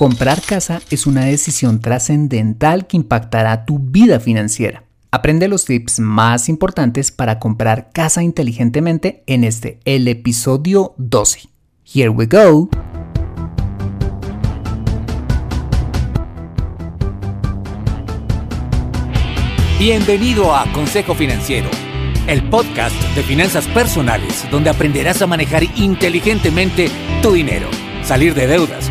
Comprar casa es una decisión trascendental que impactará tu vida financiera. Aprende los tips más importantes para comprar casa inteligentemente en este, el episodio 12. Here we go. Bienvenido a Consejo Financiero, el podcast de finanzas personales donde aprenderás a manejar inteligentemente tu dinero, salir de deudas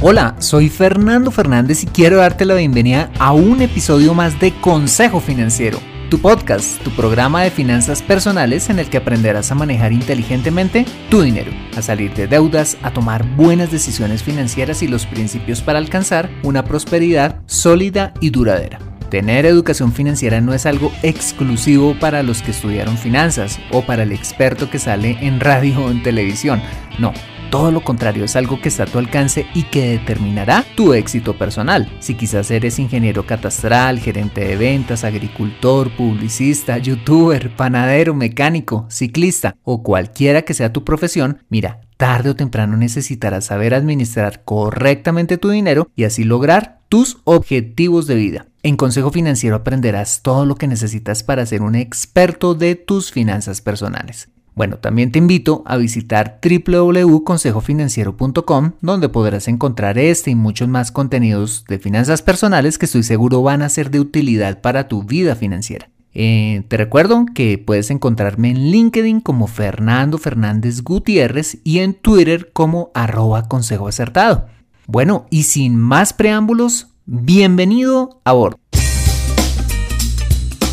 Hola, soy Fernando Fernández y quiero darte la bienvenida a un episodio más de Consejo Financiero, tu podcast, tu programa de finanzas personales en el que aprenderás a manejar inteligentemente tu dinero, a salir de deudas, a tomar buenas decisiones financieras y los principios para alcanzar una prosperidad sólida y duradera. Tener educación financiera no es algo exclusivo para los que estudiaron finanzas o para el experto que sale en radio o en televisión. No, todo lo contrario, es algo que está a tu alcance y que determinará tu éxito personal. Si quizás eres ingeniero catastral, gerente de ventas, agricultor, publicista, youtuber, panadero, mecánico, ciclista o cualquiera que sea tu profesión, mira, tarde o temprano necesitarás saber administrar correctamente tu dinero y así lograr tus objetivos de vida. En Consejo Financiero aprenderás todo lo que necesitas para ser un experto de tus finanzas personales. Bueno, también te invito a visitar www.consejofinanciero.com donde podrás encontrar este y muchos más contenidos de finanzas personales que estoy seguro van a ser de utilidad para tu vida financiera. Eh, te recuerdo que puedes encontrarme en LinkedIn como Fernando Fernández Gutiérrez y en Twitter como arroba consejo acertado. Bueno, y sin más preámbulos, bienvenido a bordo.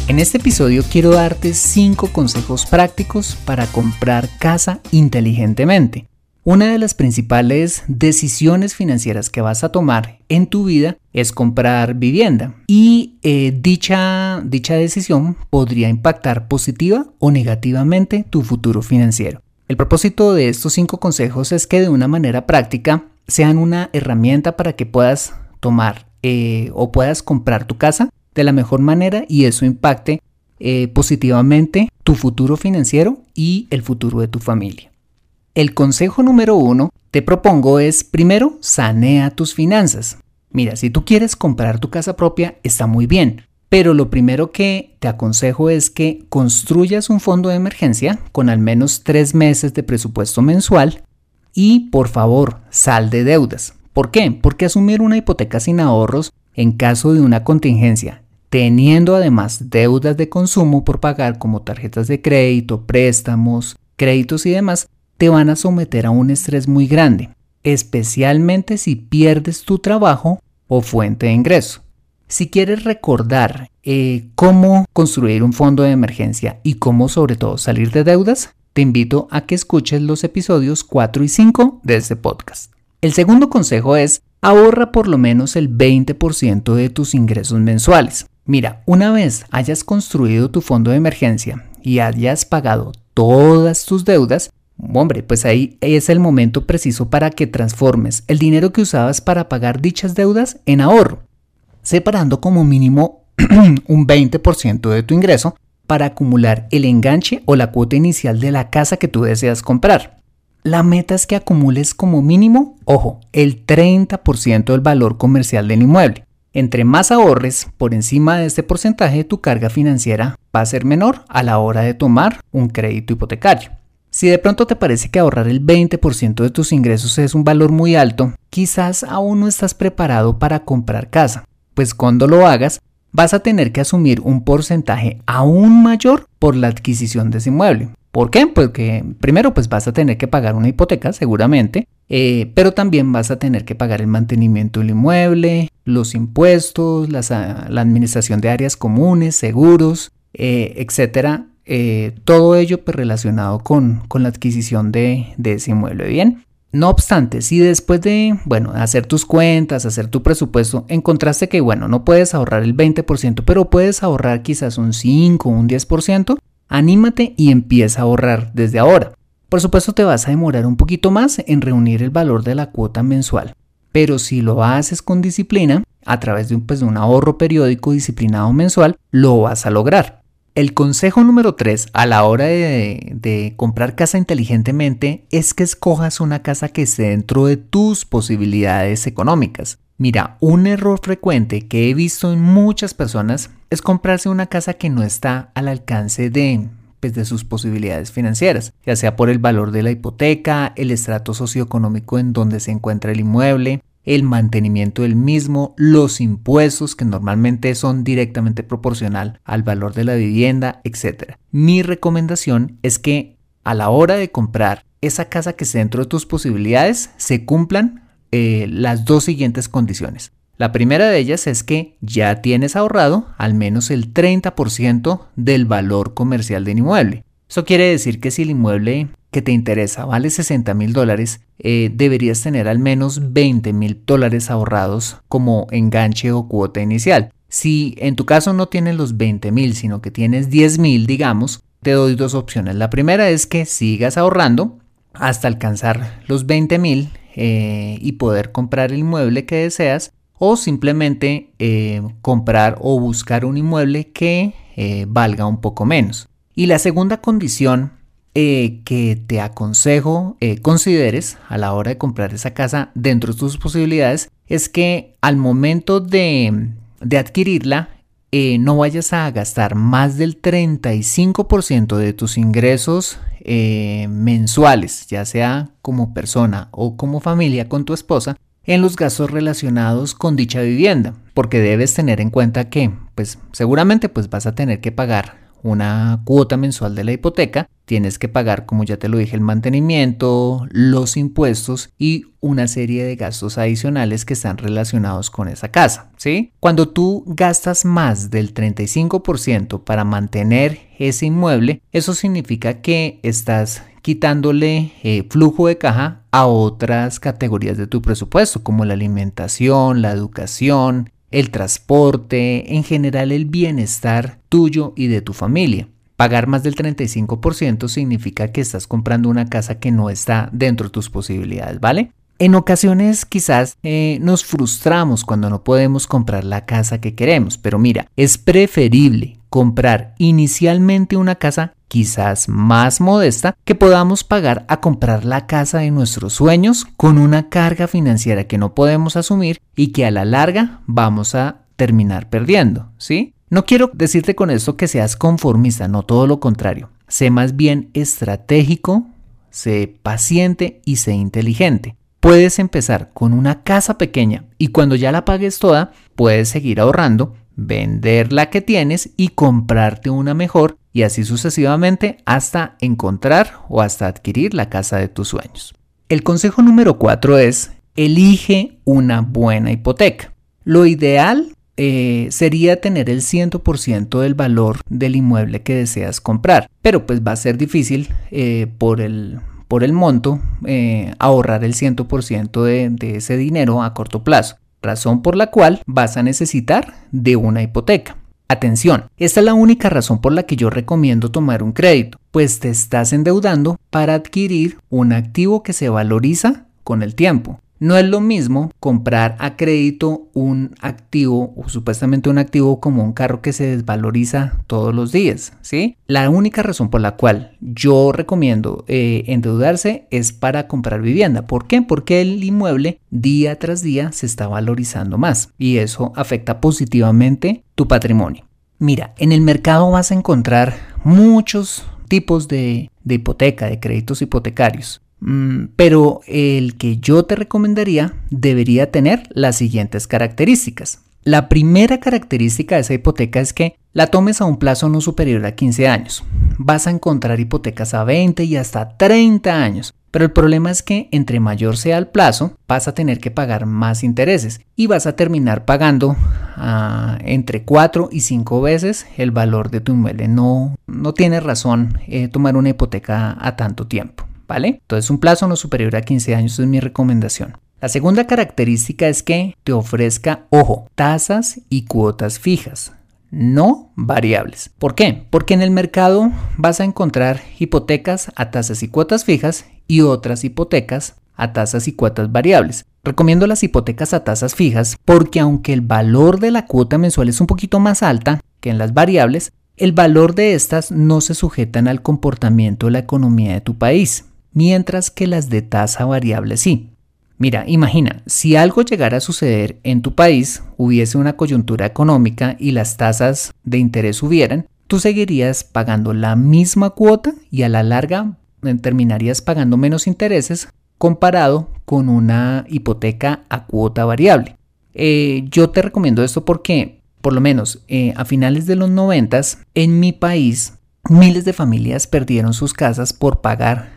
En este episodio quiero darte 5 consejos prácticos para comprar casa inteligentemente. Una de las principales decisiones financieras que vas a tomar en tu vida es comprar vivienda y eh, dicha, dicha decisión podría impactar positiva o negativamente tu futuro financiero. El propósito de estos 5 consejos es que de una manera práctica sean una herramienta para que puedas tomar eh, o puedas comprar tu casa de la mejor manera y eso impacte eh, positivamente tu futuro financiero y el futuro de tu familia. El consejo número uno te propongo es primero sanea tus finanzas. Mira, si tú quieres comprar tu casa propia está muy bien, pero lo primero que te aconsejo es que construyas un fondo de emergencia con al menos tres meses de presupuesto mensual y por favor sal de deudas. ¿Por qué? Porque asumir una hipoteca sin ahorros en caso de una contingencia teniendo además deudas de consumo por pagar como tarjetas de crédito, préstamos, créditos y demás, te van a someter a un estrés muy grande, especialmente si pierdes tu trabajo o fuente de ingreso. Si quieres recordar eh, cómo construir un fondo de emergencia y cómo sobre todo salir de deudas, te invito a que escuches los episodios 4 y 5 de este podcast. El segundo consejo es ahorra por lo menos el 20% de tus ingresos mensuales. Mira, una vez hayas construido tu fondo de emergencia y hayas pagado todas tus deudas, hombre, pues ahí es el momento preciso para que transformes el dinero que usabas para pagar dichas deudas en ahorro, separando como mínimo un 20% de tu ingreso para acumular el enganche o la cuota inicial de la casa que tú deseas comprar. La meta es que acumules como mínimo, ojo, el 30% del valor comercial del inmueble. Entre más ahorres por encima de este porcentaje, tu carga financiera va a ser menor a la hora de tomar un crédito hipotecario. Si de pronto te parece que ahorrar el 20% de tus ingresos es un valor muy alto, quizás aún no estás preparado para comprar casa, pues cuando lo hagas vas a tener que asumir un porcentaje aún mayor por la adquisición de ese inmueble. ¿Por qué? Porque primero pues vas a tener que pagar una hipoteca seguramente, eh, pero también vas a tener que pagar el mantenimiento del inmueble, los impuestos, ah, la administración de áreas comunes, seguros, eh, etcétera. Eh, todo ello pues, relacionado con, la adquisición de, ese inmueble. Bien, No obstante, si después de, bueno, hacer tus cuentas, hacer tu presupuesto, encontraste que, bueno, no puedes ahorrar el 20%, pero puedes ahorrar quizás un 5 o un 10%, anímate y empieza a ahorrar desde ahora. Por supuesto te vas a demorar un poquito más en reunir el valor de la cuota mensual, pero si lo haces con disciplina, a través de un, pues, un ahorro periódico disciplinado mensual, lo vas a lograr. El consejo número 3 a la hora de, de, comprar casa inteligentemente es que escojas una casa que esté dentro de tus posibilidades económicas. Mira, un error frecuente que he visto en muchas personas es comprarse una casa que no está al alcance de, de sus posibilidades financieras, ya sea por el valor de la hipoteca, el estrato socioeconómico en donde se encuentra el inmueble, el mantenimiento del mismo, los impuestos que normalmente son directamente proporcional al valor de la vivienda, etc. Mi recomendación es que a la hora de comprar esa casa que esté dentro de tus posibilidades se cumplan eh, las dos siguientes condiciones. La primera de ellas es que ya tienes ahorrado al menos el 30% del valor comercial del inmueble. Eso quiere decir que si el inmueble que te interesa vale 60 mil dólares, eh, deberías tener al menos 20 mil dólares ahorrados como enganche o cuota inicial. Si en tu caso no tienes los 20 mil, sino que tienes 10 mil, digamos, te doy dos opciones. La primera es que sigas ahorrando hasta alcanzar los 20 mil eh, y poder comprar el inmueble que deseas o simplemente eh, comprar o buscar un inmueble que valga un poco menos. Y la segunda condición eh, que te aconsejo eh, consideres a la hora de comprar esa casa dentro de tus posibilidades es que al momento de, adquirirla eh, no vayas a gastar más del 35% de tus ingresos mensuales, ya sea como persona o como familia con tu esposa, en los gastos relacionados con dicha vivienda, porque debes tener en cuenta que, pues seguramente pues vas a tener que pagar una cuota mensual de la hipoteca, tienes que pagar, como ya te lo dije, el mantenimiento, los impuestos y una serie de gastos adicionales que están relacionados con esa casa, ¿sí? Cuando tú gastas más del 35% para mantener ese inmueble, eso significa que estás quitándole eh, flujo de caja a otras categorías de tu presupuesto, como la alimentación, la educación, el transporte, en general el bienestar tuyo y de tu familia. Pagar más del 35% significa que estás comprando una casa que no está dentro de tus posibilidades, ¿vale? En ocasiones quizás eh, nos frustramos cuando no podemos comprar la casa que queremos, pero mira, es preferible comprar inicialmente una casa quizás más modesta que podamos pagar a comprar la casa de nuestros sueños con una carga financiera que no podemos asumir y que a la larga vamos a terminar perdiendo, ¿sí? No quiero decirte con esto que seas conformista, no todo lo contrario. Sé más bien estratégico, sé paciente y sé inteligente. Puedes empezar con una casa pequeña y cuando ya la pagues toda, puedes seguir ahorrando vender la que tienes y comprarte una mejor y así sucesivamente hasta encontrar o hasta adquirir la casa de tus sueños. El consejo número 4 es elige una buena hipoteca. Lo ideal eh, sería tener el 100% del valor del inmueble que deseas comprar, pero pues va a ser difícil eh, por el por el monto eh, ahorrar el 100% de ese dinero a corto plazo razón por la cual vas a necesitar de una hipoteca. Atención, esta es la única razón por la que yo recomiendo tomar un crédito, pues te estás endeudando para adquirir un activo que se valoriza con el tiempo. No es lo mismo comprar a crédito un activo o supuestamente un activo como un carro que se desvaloriza todos los días, ¿sí? La única razón por la cual yo recomiendo eh, endeudarse es para comprar vivienda. ¿Por qué? Porque el inmueble día tras día se está valorizando más y eso afecta positivamente tu patrimonio. Mira, en el mercado vas a encontrar muchos tipos de hipoteca, de créditos hipotecarios. Mm, pero el que yo te recomendaría debería tener las siguientes características. La primera característica de esa hipoteca es que la tomes a un plazo no superior a 15 años. Vas a encontrar hipotecas a 20 y hasta 30 años, pero el problema es que entre mayor sea el plazo, vas a tener que pagar más intereses y vas a terminar pagando ah, entre 4 y 5 veces el valor de tu inmueble. No, no tiene razón eh, tomar una hipoteca a tanto tiempo. ¿Vale? Entonces un plazo no superior a 15 años es mi recomendación. La segunda característica es que te ofrezca, ojo, tasas y cuotas fijas, no variables. ¿Por qué? Porque en el mercado vas a encontrar hipotecas a tasas y cuotas fijas y otras hipotecas a tasas y cuotas variables. Recomiendo las hipotecas a tasas fijas porque aunque el valor de la cuota mensual es un poquito más alta que en las variables, el valor de estas no se sujetan al comportamiento de la economía de tu país, mientras que las de tasa variable sí. Mira, imagina, si algo llegara a suceder en tu país, hubiese una coyuntura económica y las tasas de interés subieran, tú seguirías pagando la misma cuota y a la larga eh, terminarías pagando menos intereses comparado con una hipoteca a cuota variable. Eh, yo te recomiendo esto porque, por lo menos eh, a finales de los 90, en mi país, miles de familias perdieron sus casas por pagar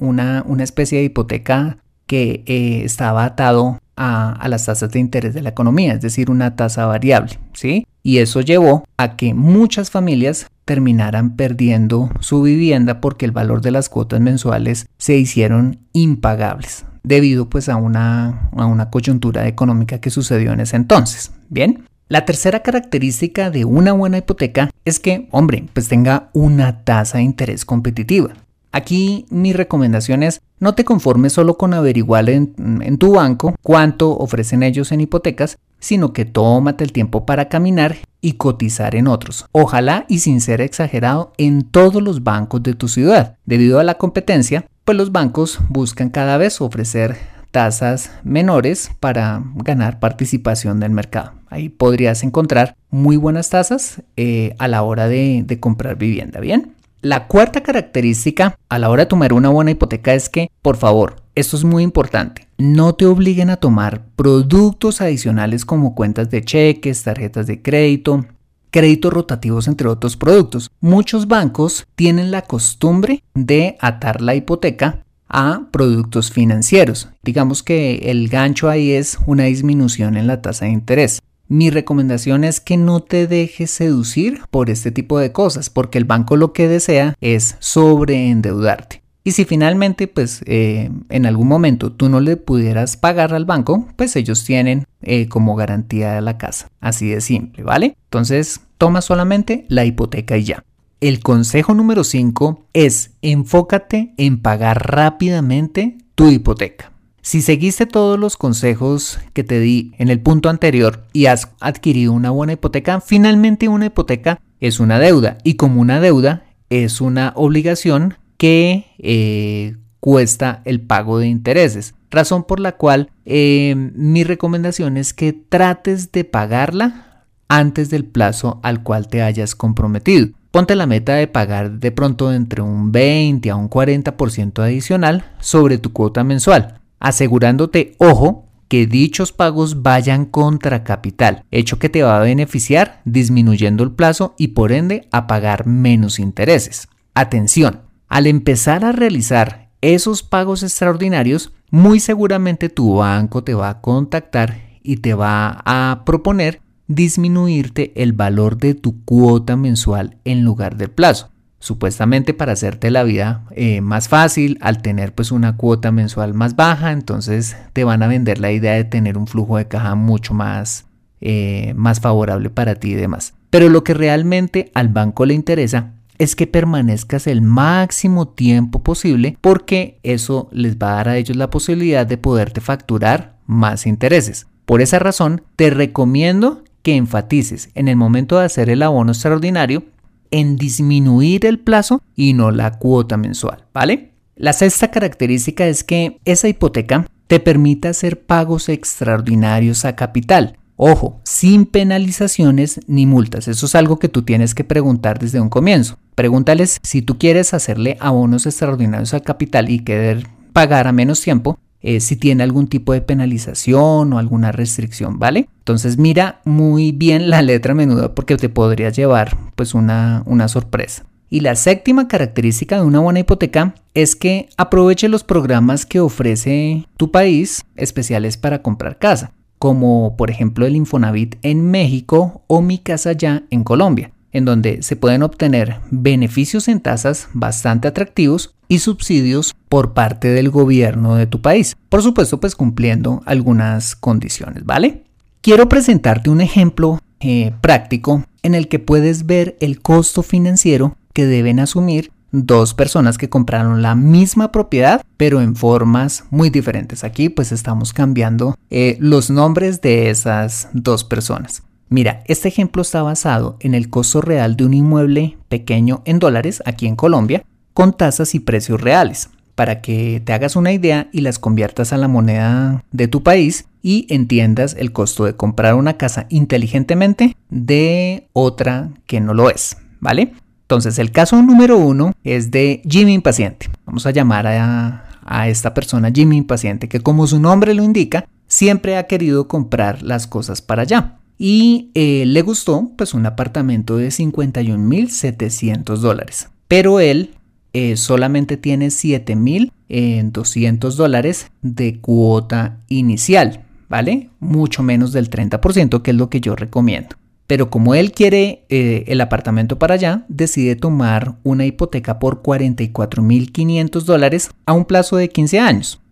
una, una especie de hipoteca que eh, estaba atado a, las tasas de interés de la economía, es decir, una tasa variable, ¿sí? Y eso llevó a que muchas familias terminaran perdiendo su vivienda porque el valor de las cuotas mensuales se hicieron impagables debido pues a una, a una coyuntura económica que sucedió en ese entonces. Bien, la tercera característica de una buena hipoteca es que, hombre, pues tenga una tasa de interés competitiva. Aquí mi recomendación es no te conformes solo con averiguar en, tu banco cuánto ofrecen ellos en hipotecas, sino que tómate el tiempo para caminar y cotizar en otros. Ojalá y sin ser exagerado en todos los bancos de tu ciudad. Debido a la competencia, pues los bancos buscan cada vez ofrecer tasas menores para ganar participación del mercado. Ahí podrías encontrar muy buenas tasas eh, a la hora de, de comprar vivienda. Bien. La cuarta característica a la hora de tomar una buena hipoteca es que, por favor, esto es muy importante, no te obliguen a tomar productos adicionales como cuentas de cheques, tarjetas de crédito, créditos rotativos, entre otros productos. Muchos bancos tienen la costumbre de atar la hipoteca a productos financieros. Digamos que el gancho ahí es una disminución en la tasa de interés. Mi recomendación es que no te dejes seducir por este tipo de cosas, porque el banco lo que desea es sobreendeudarte. Y si finalmente, pues eh, en algún momento tú no le pudieras pagar al banco, pues ellos tienen eh, como garantía la casa. Así de simple, ¿vale? Entonces, toma solamente la hipoteca y ya. El consejo número 5 es enfócate en pagar rápidamente tu hipoteca. Si seguiste todos los consejos que te di en el punto anterior y has adquirido una buena hipoteca, finalmente una hipoteca es una deuda y como una deuda es una obligación que eh, cuesta el pago de intereses. Razón por la cual eh, mi recomendación es que trates de pagarla antes del plazo al cual te hayas comprometido. Ponte la meta de pagar de pronto entre un 20 a un 40% adicional sobre tu cuota mensual asegurándote, ojo, que dichos pagos vayan contra capital, hecho que te va a beneficiar disminuyendo el plazo y por ende a pagar menos intereses. Atención, al empezar a realizar esos pagos extraordinarios, muy seguramente tu banco te va a contactar y te va a proponer disminuirte el valor de tu cuota mensual en lugar del plazo supuestamente para hacerte la vida eh, más fácil al tener pues una cuota mensual más baja entonces te van a vender la idea de tener un flujo de caja mucho más eh, más favorable para ti y demás. Pero lo que realmente al banco le interesa es que permanezcas el máximo tiempo posible porque eso les va a dar a ellos la posibilidad de poderte facturar más intereses. Por esa razón te recomiendo que enfatices en el momento de hacer el abono extraordinario en disminuir el plazo y no la cuota mensual, ¿vale? La sexta característica es que esa hipoteca te permite hacer pagos extraordinarios a capital. Ojo, sin penalizaciones ni multas. Eso es algo que tú tienes que preguntar desde un comienzo. Pregúntales si tú quieres hacerle abonos extraordinarios al capital y querer pagar a menos tiempo, eh, si tiene algún tipo de penalización o alguna restricción, ¿vale? Entonces mira muy bien la letra menuda porque te podría llevar pues una, una sorpresa. Y la séptima característica de una buena hipoteca es que aproveche los programas que ofrece tu país especiales para comprar casa, como por ejemplo el Infonavit en México o Mi Casa Ya en Colombia. En donde se pueden obtener beneficios en tasas bastante atractivos y subsidios por parte del gobierno de tu país. Por supuesto, pues cumpliendo algunas condiciones, ¿vale? Quiero presentarte un ejemplo eh, práctico en el que puedes ver el costo financiero que deben asumir dos personas que compraron la misma propiedad pero en formas muy diferentes. Aquí pues estamos cambiando eh, los nombres de esas dos personas. Mira, este ejemplo está basado en el costo real de un inmueble pequeño en dólares aquí en Colombia con tasas y precios reales para que te hagas una idea y las conviertas a la moneda de tu país y entiendas el costo de comprar una casa inteligentemente de otra que no lo es, ¿vale? Entonces el caso número uno es de Jimmy Impaciente. Vamos a llamar a, esta persona Jimmy Impaciente que como su nombre lo indica, siempre ha querido comprar las cosas para allá y eh, le gustó pues un apartamento de 51.700 dólares. Pero él eh, solamente tiene 7.200 dólares de cuota inicial, ¿vale? Mucho menos del 30%, que es lo que yo recomiendo. Pero como él quiere eh, el apartamento para allá, decide tomar una hipoteca por 44.500 dólares a un plazo de 15 años,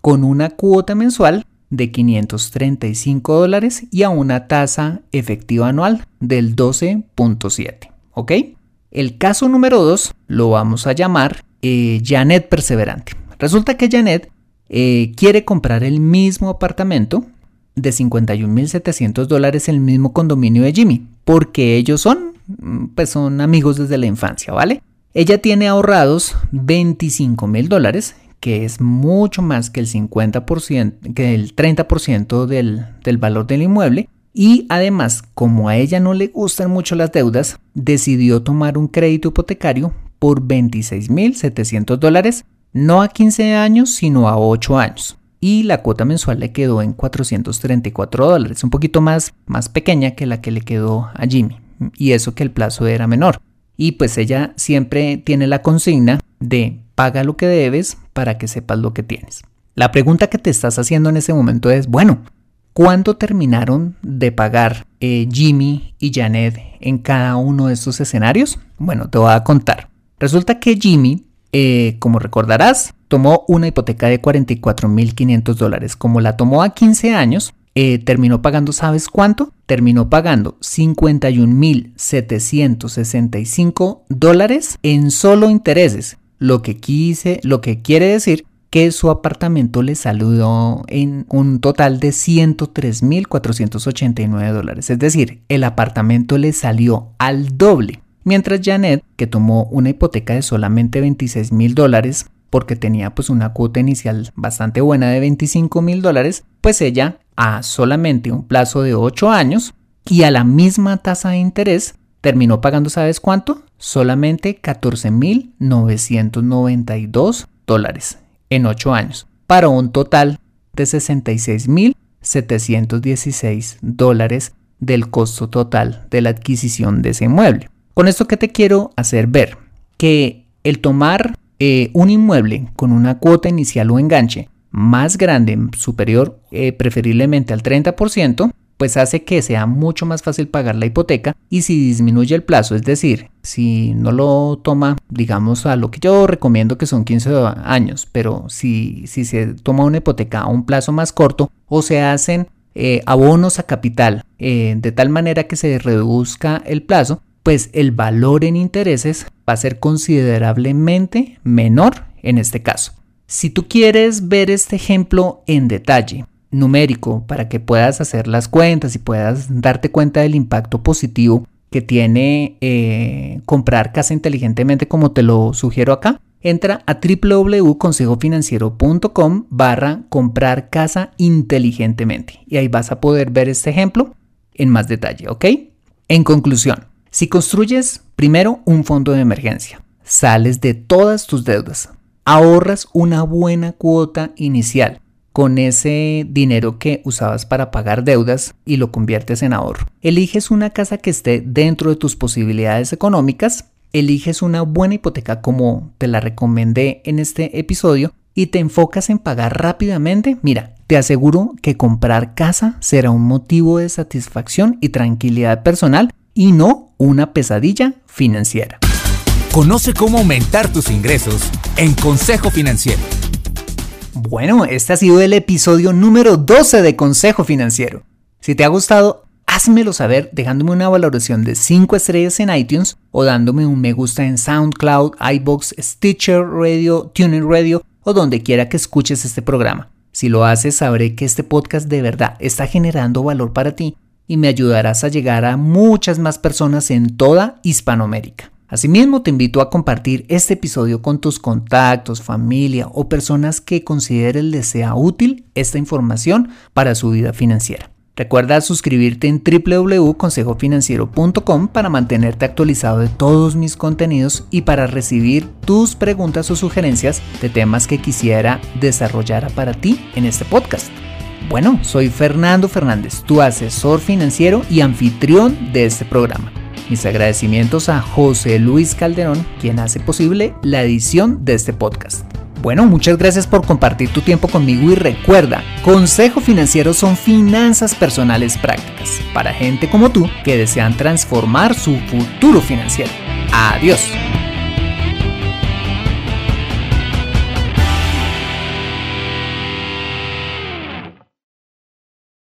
con una cuota mensual de 535 dólares y a una tasa efectiva anual del 12.7. ¿Ok? El caso número 2 lo vamos a llamar eh, Janet Perseverante. Resulta que Janet eh, quiere comprar el mismo apartamento de 51.700 dólares en el mismo condominio de Jimmy, porque ellos son, mm, pues son amigos desde la infancia, ¿vale? Ella tiene ahorrados 25 mil dólares que es mucho más que el 50%, que el 30% del, del valor del inmueble. Y además, como a ella no le gustan mucho las deudas, decidió tomar un crédito hipotecario por 26.700 dólares, no a 15 años, sino a 8 años. Y la cuota mensual le quedó en 434 dólares, un poquito más, más pequeña que la que le quedó a Jimmy. Y eso que el plazo era menor. Y pues ella siempre tiene la consigna de paga lo que debes para que sepas lo que tienes. La pregunta que te estás haciendo en ese momento es, bueno, ¿cuánto terminaron de pagar eh, Jimmy y Janet en cada uno de estos escenarios? Bueno, te voy a contar. Resulta que Jimmy, eh, como recordarás, tomó una hipoteca de 44.500 dólares. Como la tomó a 15 años, eh, terminó pagando, ¿sabes cuánto? Terminó pagando 51.765 dólares en solo intereses lo que quise, lo que quiere decir que su apartamento le salió en un total de 103.489 dólares. Es decir, el apartamento le salió al doble. Mientras Janet, que tomó una hipoteca de solamente 26 mil dólares, porque tenía pues una cuota inicial bastante buena de 25 mil dólares, pues ella a solamente un plazo de 8 años y a la misma tasa de interés terminó pagando, ¿sabes cuánto? Solamente 14.992 dólares en 8 años, para un total de 66.716 dólares del costo total de la adquisición de ese inmueble. Con esto que te quiero hacer ver que el tomar eh, un inmueble con una cuota inicial o enganche más grande, superior eh, preferiblemente al 30%, pues hace que sea mucho más fácil pagar la hipoteca y si disminuye el plazo, es decir, si no lo toma, digamos, a lo que yo recomiendo que son 15 años, pero si, si se toma una hipoteca a un plazo más corto o se hacen eh, abonos a capital eh, de tal manera que se reduzca el plazo, pues el valor en intereses va a ser considerablemente menor en este caso. Si tú quieres ver este ejemplo en detalle, numérico para que puedas hacer las cuentas y puedas darte cuenta del impacto positivo que tiene eh, comprar casa inteligentemente como te lo sugiero acá, entra a www.consejofinanciero.com barra comprar casa inteligentemente y ahí vas a poder ver este ejemplo en más detalle, ¿ok? En conclusión, si construyes primero un fondo de emergencia, sales de todas tus deudas, ahorras una buena cuota inicial, con ese dinero que usabas para pagar deudas y lo conviertes en ahorro. Eliges una casa que esté dentro de tus posibilidades económicas, eliges una buena hipoteca como te la recomendé en este episodio y te enfocas en pagar rápidamente, mira, te aseguro que comprar casa será un motivo de satisfacción y tranquilidad personal y no una pesadilla financiera. Conoce cómo aumentar tus ingresos en Consejo Financiero. Bueno, este ha sido el episodio número 12 de Consejo Financiero. Si te ha gustado, házmelo saber dejándome una valoración de 5 estrellas en iTunes o dándome un me gusta en SoundCloud, iBox, Stitcher Radio, TuneIn Radio o donde quiera que escuches este programa. Si lo haces, sabré que este podcast de verdad está generando valor para ti y me ayudarás a llegar a muchas más personas en toda Hispanoamérica. Asimismo, te invito a compartir este episodio con tus contactos, familia o personas que consideres les sea útil esta información para su vida financiera. Recuerda suscribirte en www.consejofinanciero.com para mantenerte actualizado de todos mis contenidos y para recibir tus preguntas o sugerencias de temas que quisiera desarrollar para ti en este podcast. Bueno, soy Fernando Fernández, tu asesor financiero y anfitrión de este programa. Mis agradecimientos a José Luis Calderón, quien hace posible la edición de este podcast. Bueno, muchas gracias por compartir tu tiempo conmigo y recuerda, Consejo Financiero son finanzas personales prácticas para gente como tú que desean transformar su futuro financiero. Adiós.